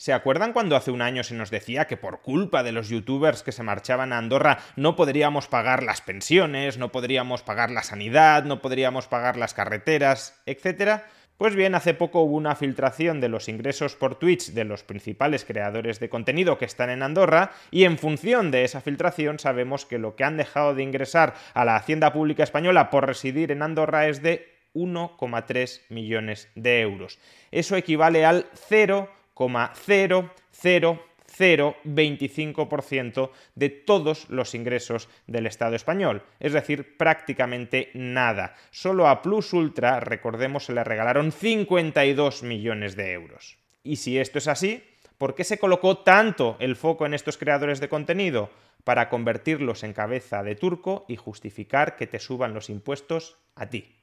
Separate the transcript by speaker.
Speaker 1: ¿Se acuerdan cuando hace un año se nos decía que por culpa de los youtubers que se marchaban a Andorra no podríamos pagar las pensiones, no podríamos pagar la sanidad, no podríamos pagar las carreteras, etcétera? Pues bien, hace poco hubo una filtración de los ingresos por Twitch de los principales creadores de contenido que están en Andorra y en función de esa filtración sabemos que lo que han dejado de ingresar a la Hacienda Pública Española por residir en Andorra es de 1,3 millones de euros. Eso equivale al 0,00025% de todos los ingresos del Estado español, es decir, prácticamente nada. Solo a Plus Ultra, recordemos, se le regalaron 52 millones de euros. Y si esto es así, ¿por qué se colocó tanto el foco en estos creadores de contenido? Para convertirlos en cabeza de turco y justificar que te suban los impuestos a ti.